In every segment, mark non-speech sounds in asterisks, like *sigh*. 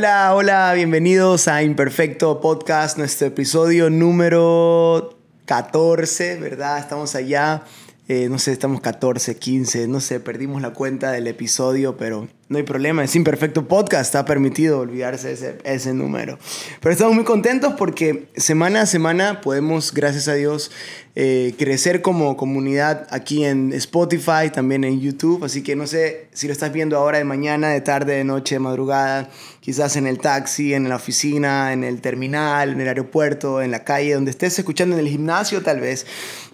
Hola, hola, bienvenidos a Imperfecto Podcast, nuestro episodio número 14, ¿verdad? Estamos allá, eh, no sé, estamos 14, 15, no sé, perdimos la cuenta del episodio, pero no hay problema, es Imperfecto Podcast, está permitido olvidarse ese, ese número. Pero estamos muy contentos porque semana a semana podemos, gracias a Dios, eh, crecer como comunidad aquí en Spotify, también en YouTube. Así que no sé si lo estás viendo ahora de mañana, de tarde, de noche, de madrugada, quizás en el taxi, en la oficina, en el terminal, en el aeropuerto, en la calle, donde estés escuchando en el gimnasio tal vez.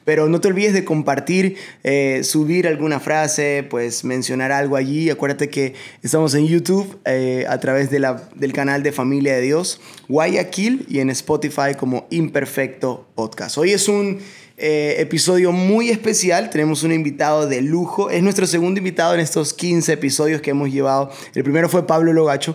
Pero no te olvides de compartir, eh, subir alguna frase, pues mencionar algo allí. Acuérdate que estamos en YouTube eh, a través de la, del canal de Familia de Dios, Guayaquil, y en Spotify como Imperfecto Podcast. Hoy es un eh, episodio muy especial. Tenemos un invitado de lujo. Es nuestro segundo invitado en estos 15 episodios que hemos llevado. El primero fue Pablo Logacho.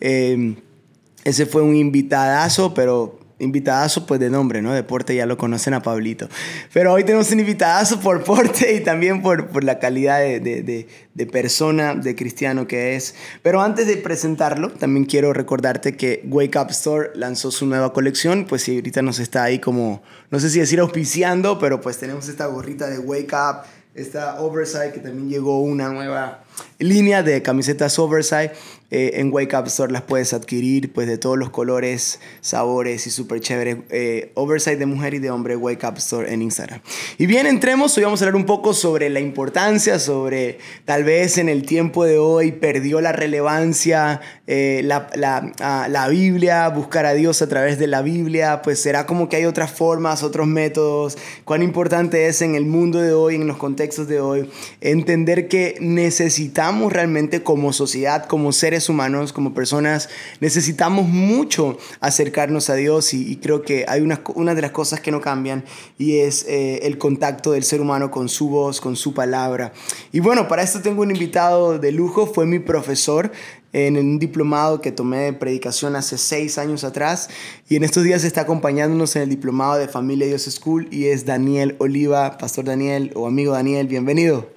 Ese fue un invitadazo, pero invitadazo pues de nombre, ¿no? Deporte ya lo conocen a Pablito. Pero hoy tenemos un invitadazo por porte y también por, por la calidad de, de, de, persona, de cristiano que es. Pero antes de presentarlo, también quiero recordarte que Wake Up Store lanzó su nueva colección, pues si ahorita nos está ahí como, no sé si decir auspiciando, pero pues tenemos esta gorrita de Wake Up, esta Oversight que también llegó una nueva línea de camisetas Oversight eh, en Wake Up Store las puedes adquirir pues de todos los colores, sabores y súper chévere. Eh, oversight de mujer y de hombre, Wake Up Store en Instagram. Y bien, entremos, hoy vamos a hablar un poco sobre la importancia, sobre tal vez en el tiempo de hoy perdió la relevancia eh, la, la, ah, la, Biblia, buscar a Dios a través de la Biblia, pues será como que hay otras formas, otros métodos. Cuán importante es en el mundo de hoy, en los contextos de hoy, entender que necesitamos realmente como sociedad, como seres humanos, como personas, necesitamos mucho acercarnos a Dios y, creo que hay una, una, de las cosas que no cambian y es eh, el contacto del ser humano con su voz, con su palabra. Y bueno, para esto tengo un invitado de lujo, fue mi profesor en un diplomado que tomé de predicación hace seis años atrás y en estos días está acompañándonos en el diplomado de Familia Dios School y es Daniel Oliva, Pastor Daniel o amigo Daniel, bienvenido.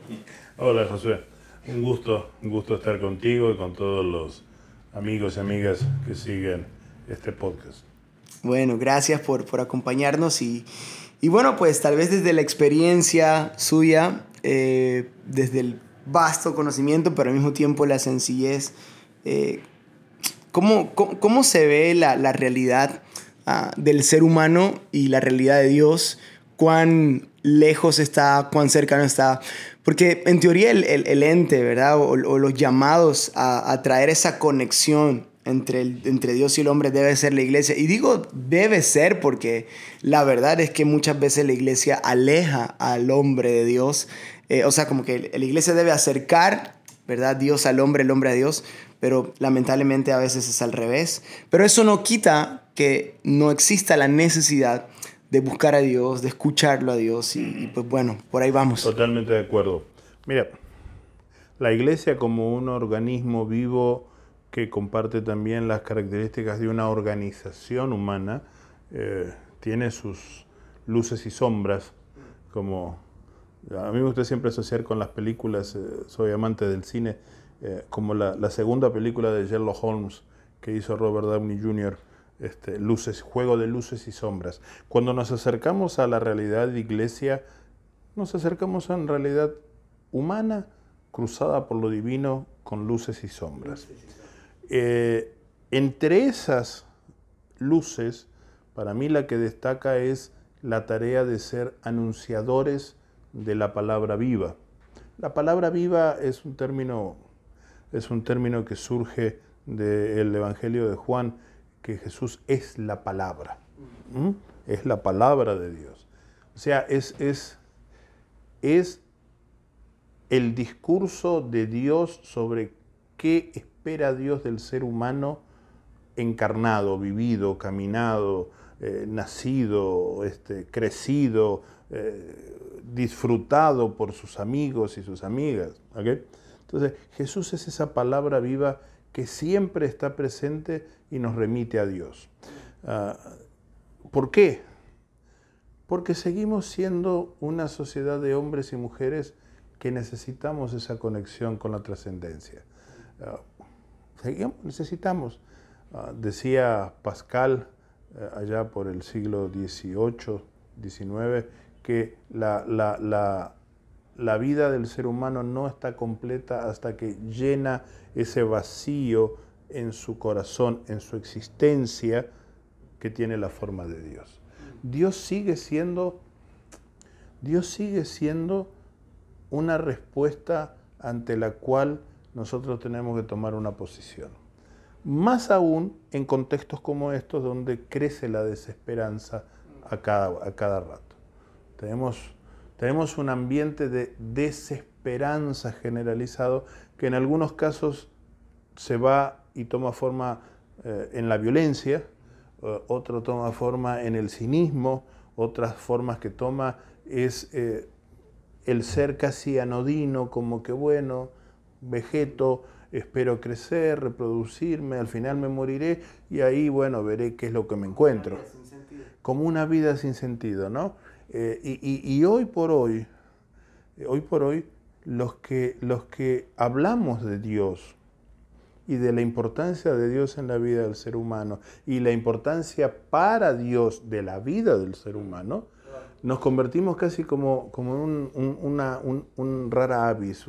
Hola Josué. Un gusto, un gusto estar contigo y con todos los amigos y amigas que siguen este podcast. Bueno, gracias por, por acompañarnos y, y, bueno, pues tal vez desde la experiencia suya, eh, desde el vasto conocimiento, pero al mismo tiempo la sencillez, eh, ¿cómo, cómo, se ve la, la realidad uh, del ser humano y la realidad de Dios? ¿Cuán lejos está, cuán cercano está. Porque en teoría el, el, ente, ¿verdad? O, los llamados a, a, traer esa conexión entre, el, entre Dios y el hombre debe ser la iglesia. Y digo debe ser porque la verdad es que muchas veces la iglesia aleja al hombre de Dios. Eh, o sea, como que la iglesia debe acercar, ¿verdad? Dios al hombre, el hombre a Dios. Pero lamentablemente a veces es al revés. Pero eso no quita que no exista la necesidad de buscar a Dios, de escucharlo a Dios y, pues bueno, por ahí vamos. Totalmente de acuerdo. Mira, la iglesia como un organismo vivo que comparte también las características de una organización humana, eh, tiene sus luces y sombras, como a mí me gusta siempre asociar con las películas, eh, soy amante del cine, eh, como la, la, segunda película de Sherlock Holmes que hizo Robert Downey Jr., este, luces, juego de luces y sombras. Cuando nos acercamos a la realidad de iglesia, nos acercamos a una realidad humana cruzada por lo divino con luces y sombras. Eh, entre esas luces, para mí la que destaca es la tarea de ser anunciadores de la palabra viva. La palabra viva es un término, es un término que surge del Evangelio de Juan, que Jesús es la palabra. Es la palabra de Dios. O sea, es, es, es el discurso de Dios sobre qué espera Dios del ser humano encarnado, vivido, caminado, eh, nacido, este, crecido, eh, disfrutado por sus amigos y sus amigas. Entonces, Jesús es esa palabra viva que siempre está presente y nos remite a Dios. Ah, ¿Por qué? Porque seguimos siendo una sociedad de hombres y mujeres que necesitamos esa conexión con la trascendencia. Ah, necesitamos. Ah, decía Pascal allá por el siglo XVIII, XIX, que la, la, vida del ser humano no está completa hasta que llena ese vacío en su corazón, en su existencia, que tiene la forma de Dios. Dios sigue siendo, Dios sigue siendo una respuesta ante la cual nosotros tenemos que tomar una posición. Más aún en contextos como estos donde crece la desesperanza a cada, a cada rato. Tenemos, tenemos un ambiente de desesperanza generalizado que en algunos casos se va y toma forma eh, en la violencia, eh, otro toma forma en el cinismo, otras formas que toma es eh, el ser casi anodino, como que bueno, vegeto, espero crecer, reproducirme, al final me moriré y ahí, bueno, veré qué es lo que me encuentro. Como una vida sin sentido, ¿no? Eh, y, hoy por hoy, hoy por hoy, los que, los que hablamos de Dios y de la importancia de Dios en la vida del ser humano y la importancia para Dios de la vida del ser humano, nos convertimos casi como, como un, un, un, rara avis,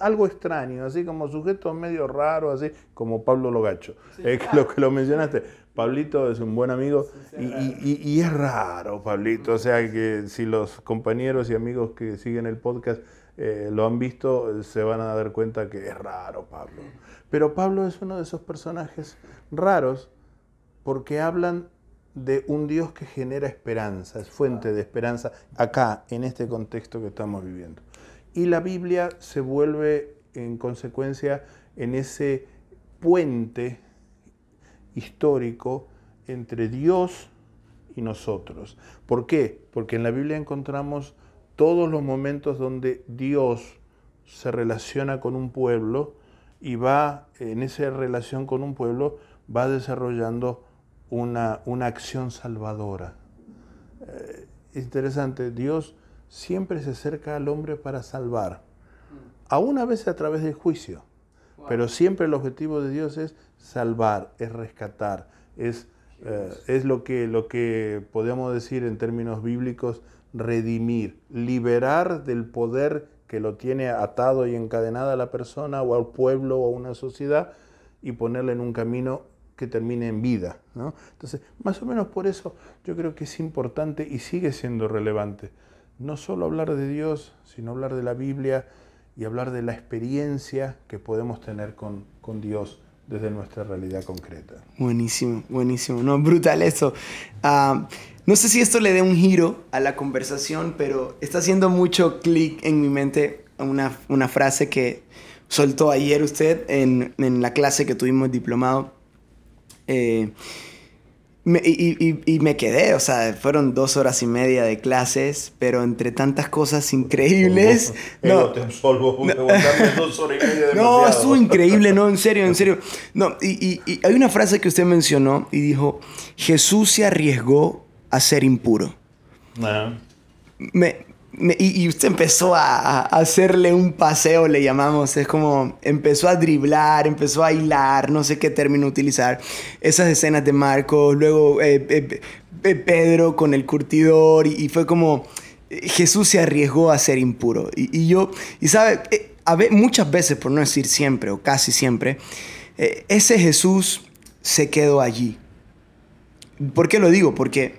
algo extraño, así como sujetos medio raros, así como Pablo Logacho, es lo que lo mencionaste. Pablito es un buen amigo y, y, es raro, Pablito, o sea que si los compañeros y amigos que siguen el podcast eh, lo han visto, se van a dar cuenta que es raro Pablo. Pero Pablo es uno de esos personajes raros porque hablan de un Dios que genera esperanza, es fuente de esperanza acá, en este contexto que estamos viviendo. Y la Biblia se vuelve en consecuencia en ese puente histórico entre Dios y nosotros. ¿Por qué? Porque en la Biblia encontramos todos los momentos donde Dios se relaciona con un pueblo y va, en esa relación con un pueblo, va desarrollando una, una acción salvadora. Eh, es interesante, Dios siempre se acerca al hombre para salvar, aún a veces a través del juicio, pero siempre el objetivo de Dios es salvar, es rescatar, es, eh, es lo, que, lo que podemos decir en términos bíblicos, redimir, liberar del poder que lo tiene atado y encadenada a la persona o al pueblo o a una sociedad y ponerle en un camino que termine en vida. ¿no? Entonces, más o menos por eso yo creo que es importante y sigue siendo relevante no solo hablar de Dios, sino hablar de la Biblia y hablar de la experiencia que podemos tener con, con Dios desde nuestra realidad concreta. Buenísimo, buenísimo. No, brutal eso. Ah, no sé si esto le dé un giro a la conversación, pero está haciendo mucho clic en mi mente una, una, frase que soltó ayer usted en, en la clase que tuvimos diplomado eh, y, me quedé, o sea, fueron dos horas y media de clases, pero entre tantas cosas increíbles. no, no, y *laughs* estuvo increíble, no, en serio, en serio. No, y, hay una frase que usted mencionó y dijo: Jesús se arriesgó a ser impuro. Ah. Me, y, usted empezó a, hacerle un paseo, le llamamos. Es como empezó a driblar, empezó a hilar, no sé qué término utilizar. Esas escenas de Marcos, luego eh, eh, eh, Pedro con el curtidor, y, fue como Jesús se arriesgó a ser impuro. Y, yo, y sabe, a muchas veces, por no decir siempre o casi siempre, ese Jesús se quedó allí. ¿Por qué lo digo? Porque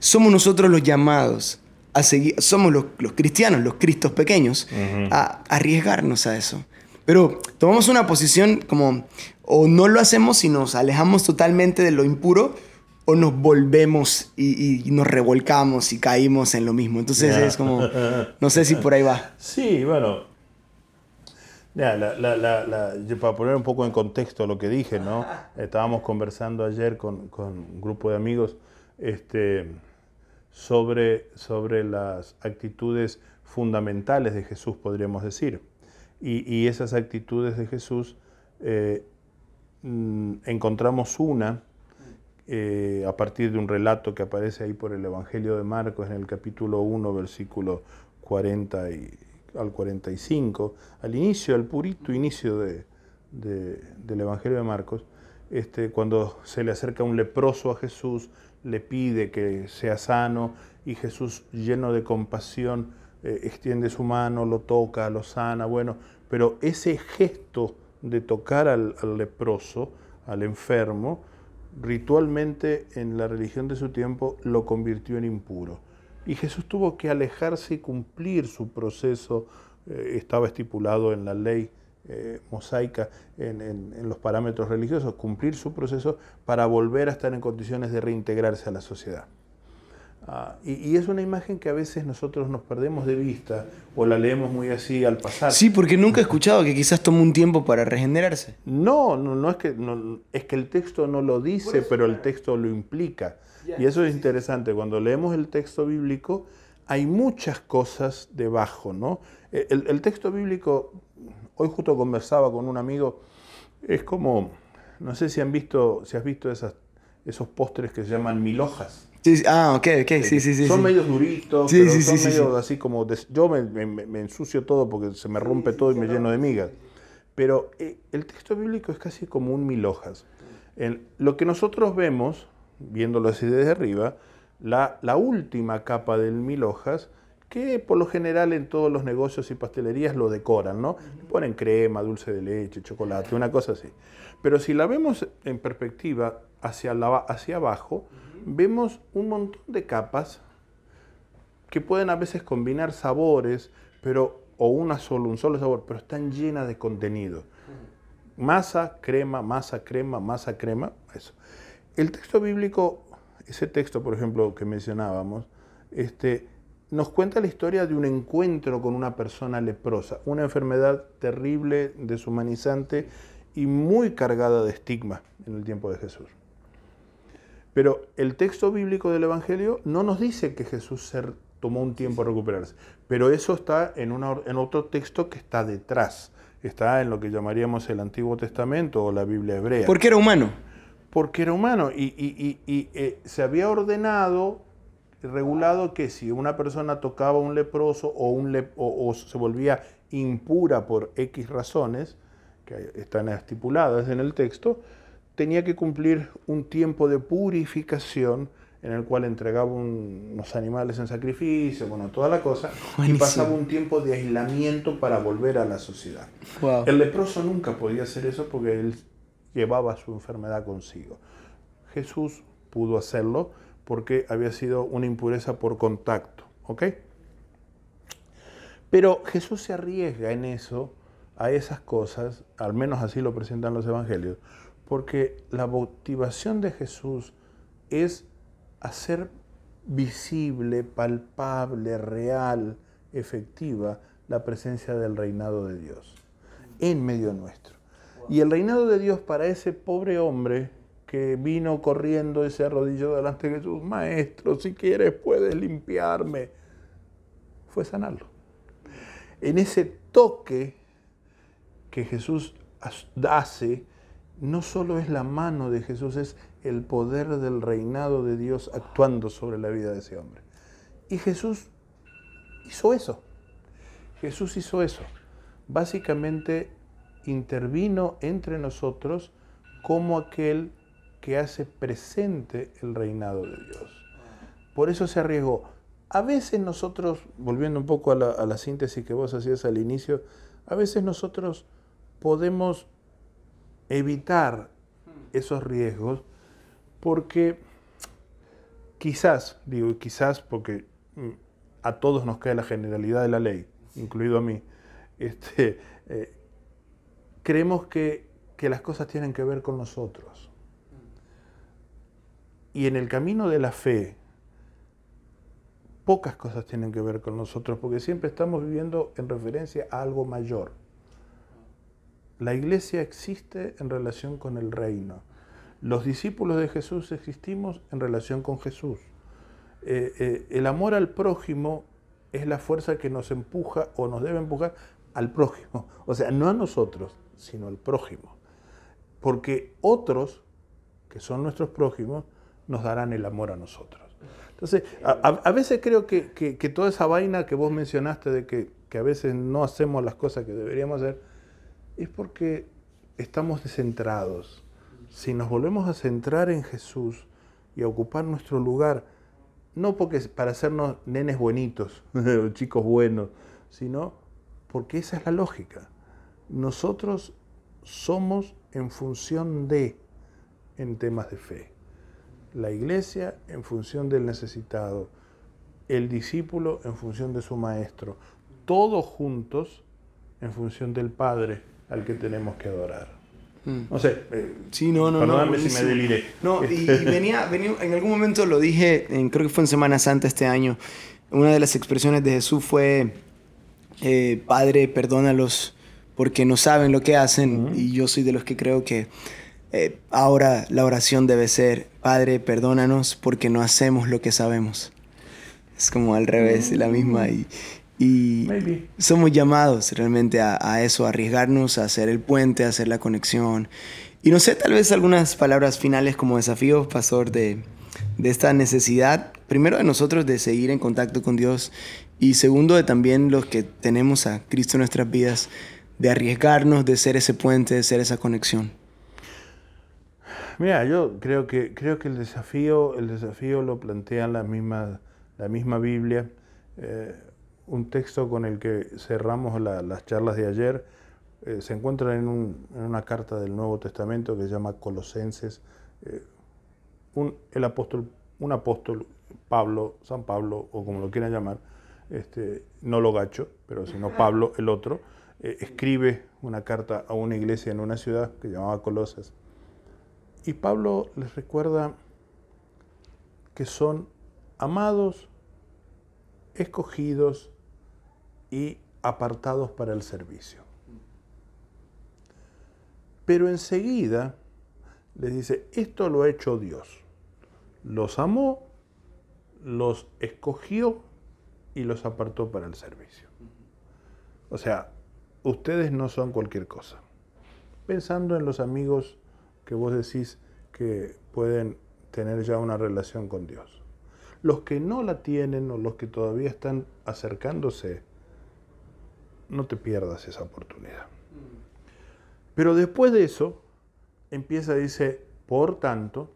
somos nosotros los llamados seguir, somos los, cristianos, los cristos pequeños, a, arriesgarnos a eso. Pero tomamos una posición como, o no lo hacemos y nos alejamos totalmente de lo impuro, o nos volvemos y, nos revolcamos y caímos en lo mismo. Entonces es como, no sé si por ahí va. Sí, bueno. para poner un poco en contexto lo que dije, ¿no? *laughs* Estábamos conversando ayer con, con un grupo de amigos, este, sobre, sobre las actitudes fundamentales de Jesús, podríamos decir. Y, esas actitudes de Jesús eh, mm, encontramos una eh, a partir de un relato que aparece ahí por el Evangelio de Marcos en el capítulo 1, versículo 40 y, al 45, al inicio, al purito inicio de, del Evangelio de Marcos, este, cuando se le acerca un leproso a Jesús, le pide que sea sano y Jesús lleno de compasión eh, extiende su mano, lo toca, lo sana, bueno, pero ese gesto de tocar al, leproso, al enfermo, ritualmente en la religión de su tiempo lo convirtió en impuro. Y Jesús tuvo que alejarse y cumplir su proceso, eh, estaba estipulado en la ley eh, mosaica, en, los parámetros religiosos, cumplir su proceso para volver a estar en condiciones de reintegrarse a la sociedad. Ah, y, es una imagen que a veces nosotros nos perdemos de vista o la leemos muy así al pasar. Sí, porque nunca he escuchado que quizás tome un tiempo para regenerarse. No, no, no es que no, es que el texto no lo dice, pero el texto lo implica. Y eso es interesante. Cuando leemos el texto bíblico, hay muchas cosas debajo, ¿no? El, texto bíblico, hoy justo conversaba con un amigo, es como, no sé si han visto, si has visto esas, esos postres que se llaman mil hojas ah, ok, ok, sí, sí, sí. Son medios duritos, pero son medio así como... yo me, ensucio todo porque se me rompe todo y me lleno de migas. Pero eh, el texto bíblico es casi como un mil hojas. lo que nosotros vemos, viéndolo así desde arriba, la, la última capa del mil hojas, que por lo general en todos los negocios y pastelerías lo decoran, ¿no? Ponen crema, dulce de leche, chocolate, una cosa así. Pero si la vemos en perspectiva hacia, la, hacia abajo, vemos un montón de capas que pueden a veces combinar sabores, pero o una solo, un solo sabor, pero están llenas de contenido. Masa, crema, masa, crema, masa, crema, eso. El texto bíblico, ese texto, por ejemplo, que mencionábamos, este, nos cuenta la historia de un encuentro con una persona leprosa, una enfermedad terrible, deshumanizante y muy cargada de estigma en el tiempo de Jesús. Pero el texto bíblico del Evangelio no nos dice que Jesús se tomó un tiempo a recuperarse, pero eso está en, en otro texto que está detrás, está en lo que llamaríamos el Antiguo Testamento o la Biblia hebrea. Porque era humano. Porque era humano y, eh, se había ordenado, regulado que si una persona tocaba un leproso o, un o se volvía impura por X razones, que están estipuladas en el texto, tenía que cumplir un tiempo de purificación en el cual entregaba unos animales en sacrificio, bueno, toda la cosa, y pasaba un tiempo de aislamiento para volver a la sociedad. El leproso nunca podía hacer eso porque él llevaba su enfermedad consigo. Jesús pudo hacerlo porque había sido una impureza por contacto, ¿ok? Pero Jesús se arriesga en eso, a esas cosas, al menos así lo presentan los evangelios, porque la motivación de Jesús es hacer visible, palpable, real, efectiva la presencia del reinado de Dios en medio nuestro. Y el reinado de Dios para ese pobre hombre que vino corriendo y se arrodilló delante de Jesús, maestro, si quieres puedes limpiarme, fue sanarlo. En ese toque que Jesús hace, no solo es la mano de Jesús, es el poder del reinado de Dios actuando sobre la vida de ese hombre. Y Jesús hizo eso. Jesús hizo eso. Básicamente intervino entre nosotros como aquel que hace presente el reinado de Dios. Por eso se arriesgó. A veces nosotros, volviendo un poco a la, a la síntesis que vos hacías al inicio, a veces nosotros podemos evitar esos riesgos porque quizás, digo quizás porque mm, a todos nos cae la generalidad de la ley, incluido a mí, este, eh, creemos que, que las cosas tienen que ver con nosotros. Y en el camino de la fe, pocas cosas tienen que ver con nosotros, porque siempre estamos viviendo en referencia a algo mayor. La iglesia existe en relación con el reino. Los discípulos de Jesús existimos en relación con Jesús. Eh, eh, el amor al prójimo es la fuerza que nos empuja o nos debe empujar al prójimo. O sea, no a nosotros, sino al prójimo. Porque otros, que son nuestros prójimos, nos darán el amor a nosotros. Entonces, a, veces creo que, toda esa vaina que vos mencionaste de que, que a veces no hacemos las cosas que deberíamos hacer, es porque estamos descentrados. Si nos volvemos a centrar en Jesús y a ocupar nuestro lugar, no porque para hacernos nenes bonitos, *laughs* chicos buenos, sino porque esa es la lógica. Nosotros somos en función de, en temas de fe. La iglesia en función del necesitado, el discípulo en función de su maestro, todos juntos en función del Padre al que tenemos que adorar. Mm. No sé, eh, Sí, no, no, no. perdóname si me deliré. No, y, y *laughs* venía, venía, en algún momento lo dije, en- creo que fue en Semana Santa este año, una de las expresiones de Jesús fue, eh, Padre, perdónalos porque no saben lo que hacen, y yo soy de los que creo que eh, ahora la oración debe ser, Padre, perdónanos porque no hacemos lo que sabemos. Es como al revés, la misma, y, y Maybe. somos llamados realmente a, a eso, a arriesgarnos, a hacer el puente, a hacer la conexión. Y no sé, tal vez algunas palabras finales como desafío, pastor, de, de esta necesidad, primero de nosotros de seguir en contacto con Dios y segundo de también los que tenemos a Cristo en nuestras vidas, de arriesgarnos, de ser ese puente, de ser esa conexión. Mira, yo creo que, creo que el desafío, el desafío lo plantea la misma, la misma Biblia. Eh, un texto con el que cerramos la- las charlas de ayer eh, se encuentra en, un- en una carta del Nuevo Testamento que se llama Colosenses. Eh, un, el apóstol, un apóstol, Pablo, San Pablo, o como lo quieran llamar, este, no lo gacho, pero sino Pablo, el otro, eh, escribe una carta a una iglesia en una ciudad que llamaba Colosas. Y Pablo les recuerda que son amados, escogidos y apartados para el servicio. Pero enseguida les dice, esto lo ha hecho Dios. Los amó, los escogió y los apartó para el servicio. O sea, ustedes no son cualquier cosa. Pensando en los amigos que vos decís que pueden tener ya una relación con Dios. Los que no la tienen o los que todavía están acercándose, no te pierdas esa oportunidad. Pero después de eso, empieza, dice, por tanto,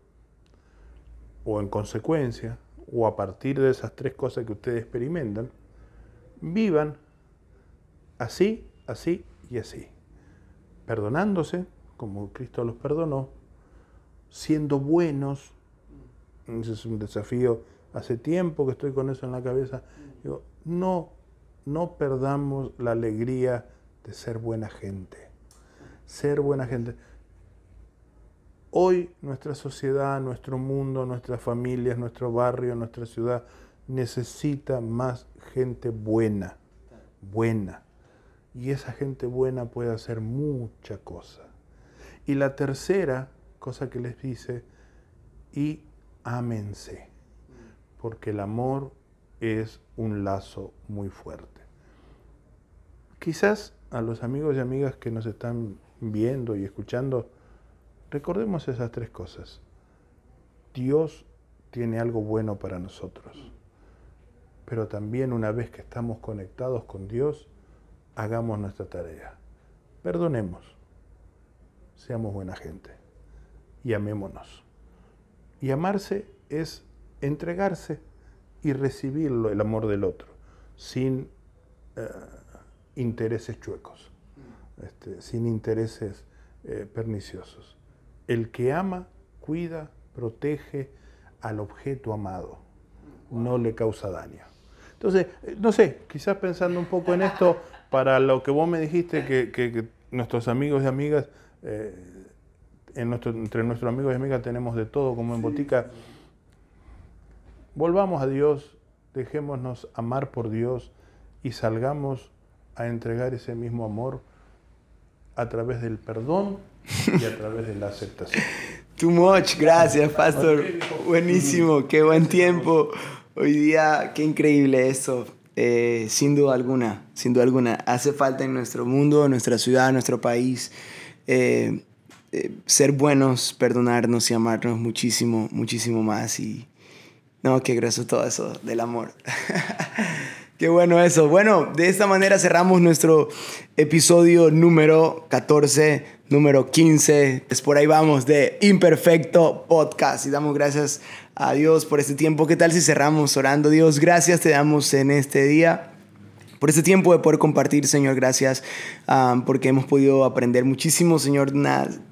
o en consecuencia, o a partir de esas tres cosas que ustedes experimentan, vivan así, así y así, perdonándose, como Cristo los perdonó, siendo buenos, ese es un desafío, hace tiempo que estoy con eso en la cabeza, no, no perdamos la alegría de ser buena gente, ser buena gente. Hoy nuestra sociedad, nuestro mundo, nuestras familias, nuestro barrio, nuestra ciudad necesita más gente buena, buena. Y esa gente buena puede hacer mucha cosa. Y la tercera cosa que les dice, y ámense, porque el amor es un lazo muy fuerte. Quizás a los amigos y amigas que nos están viendo y escuchando, recordemos esas tres cosas. Dios tiene algo bueno para nosotros, pero también una vez que estamos conectados con Dios, hagamos nuestra tarea. Perdonemos, seamos buena gente y amémonos. Y amarse es entregarse y recibirlo, el amor del otro, sin eh, intereses chuecos, este, sin intereses eh, perniciosos. El que ama, cuida, protege al objeto amado, no le causa daño. Entonces, eh, no sé, quizás pensando un poco en esto, para lo que vos me dijiste, que- que nuestros amigos y amigas, eh, en nuestro- entre nuestros amigos y amigas tenemos de todo como en botica, volvamos a Dios, dejémonos amar por Dios y salgamos a entregar ese mismo amor a través del perdón y a través de la aceptación. *laughs* Too much, gracias, Pastor. Buenísimo, qué buen tiempo. Hoy día, qué increíble esto. Eh, sin duda alguna, sin duda alguna. Hace falta en nuestro mundo, en nuestra ciudad, en nuestro país, eh, eh, ser buenos, perdonarnos y amarnos muchísimo, muchísimo más. Y no, qué grueso todo eso del amor. *laughs* Qué bueno eso. Bueno, de esta manera cerramos nuestro episodio número 14, número 15. Es por ahí vamos de Imperfecto Podcast. Y damos gracias a Dios por este tiempo. ¿Qué tal si cerramos orando? Dios, gracias te damos en este día por este tiempo de poder compartir, Señor. Gracias um, porque hemos podido aprender muchísimo, Señor.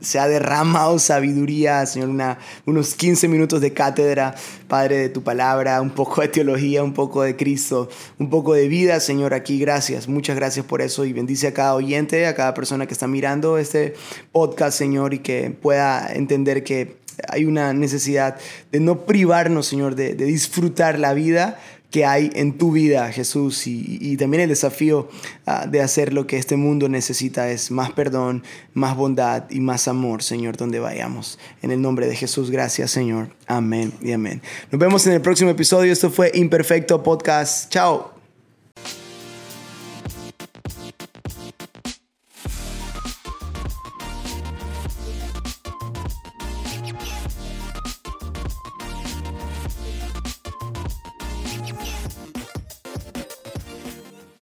se ha derramado sabiduría, Señor, una, unos 15 minutos de cátedra, Padre, de tu palabra, un poco de teología, un poco de Cristo, un poco de vida, Señor, aquí. Gracias, muchas gracias por eso y bendice a cada oyente, a cada persona que está mirando este podcast, Señor, y que pueda entender que hay una necesidad de no privarnos, Señor, de disfrutar la vida que hay en tu vida, Jesús, y, también el desafío ah, de hacer lo que este mundo necesita es más perdón, más bondad y más amor, Señor, donde vayamos. En el nombre de Jesús, gracias, Señor. Amén y amén. Nos vemos en el próximo episodio. Esto fue Imperfecto Podcast. Chao.